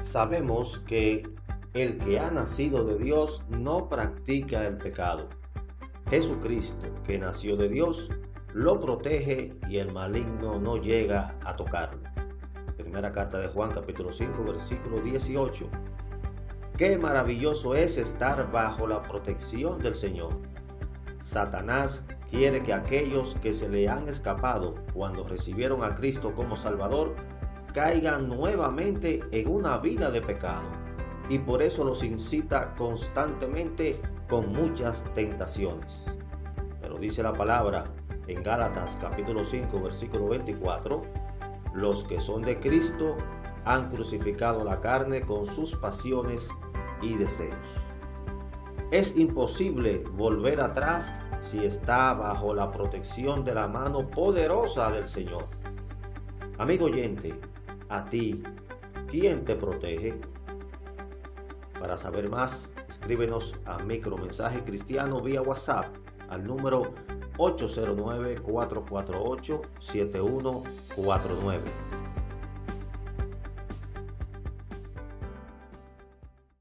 Sabemos que el que ha nacido de Dios no practica el pecado. Jesucristo, que nació de Dios, lo protege y el maligno no llega a tocarlo. Primera carta de Juan capítulo 5 versículo 18. Qué maravilloso es estar bajo la protección del Señor. Satanás quiere que aquellos que se le han escapado cuando recibieron a Cristo como Salvador caigan nuevamente en una vida de pecado y por eso los incita constantemente con muchas tentaciones. Pero dice la palabra en Gálatas capítulo 5 versículo 24, los que son de Cristo han crucificado la carne con sus pasiones y deseos. Es imposible volver atrás si está bajo la protección de la mano poderosa del Señor. Amigo oyente, a ti, ¿quién te protege? Para saber más, escríbenos a Micromensaje Cristiano vía WhatsApp al número 809-448-7149.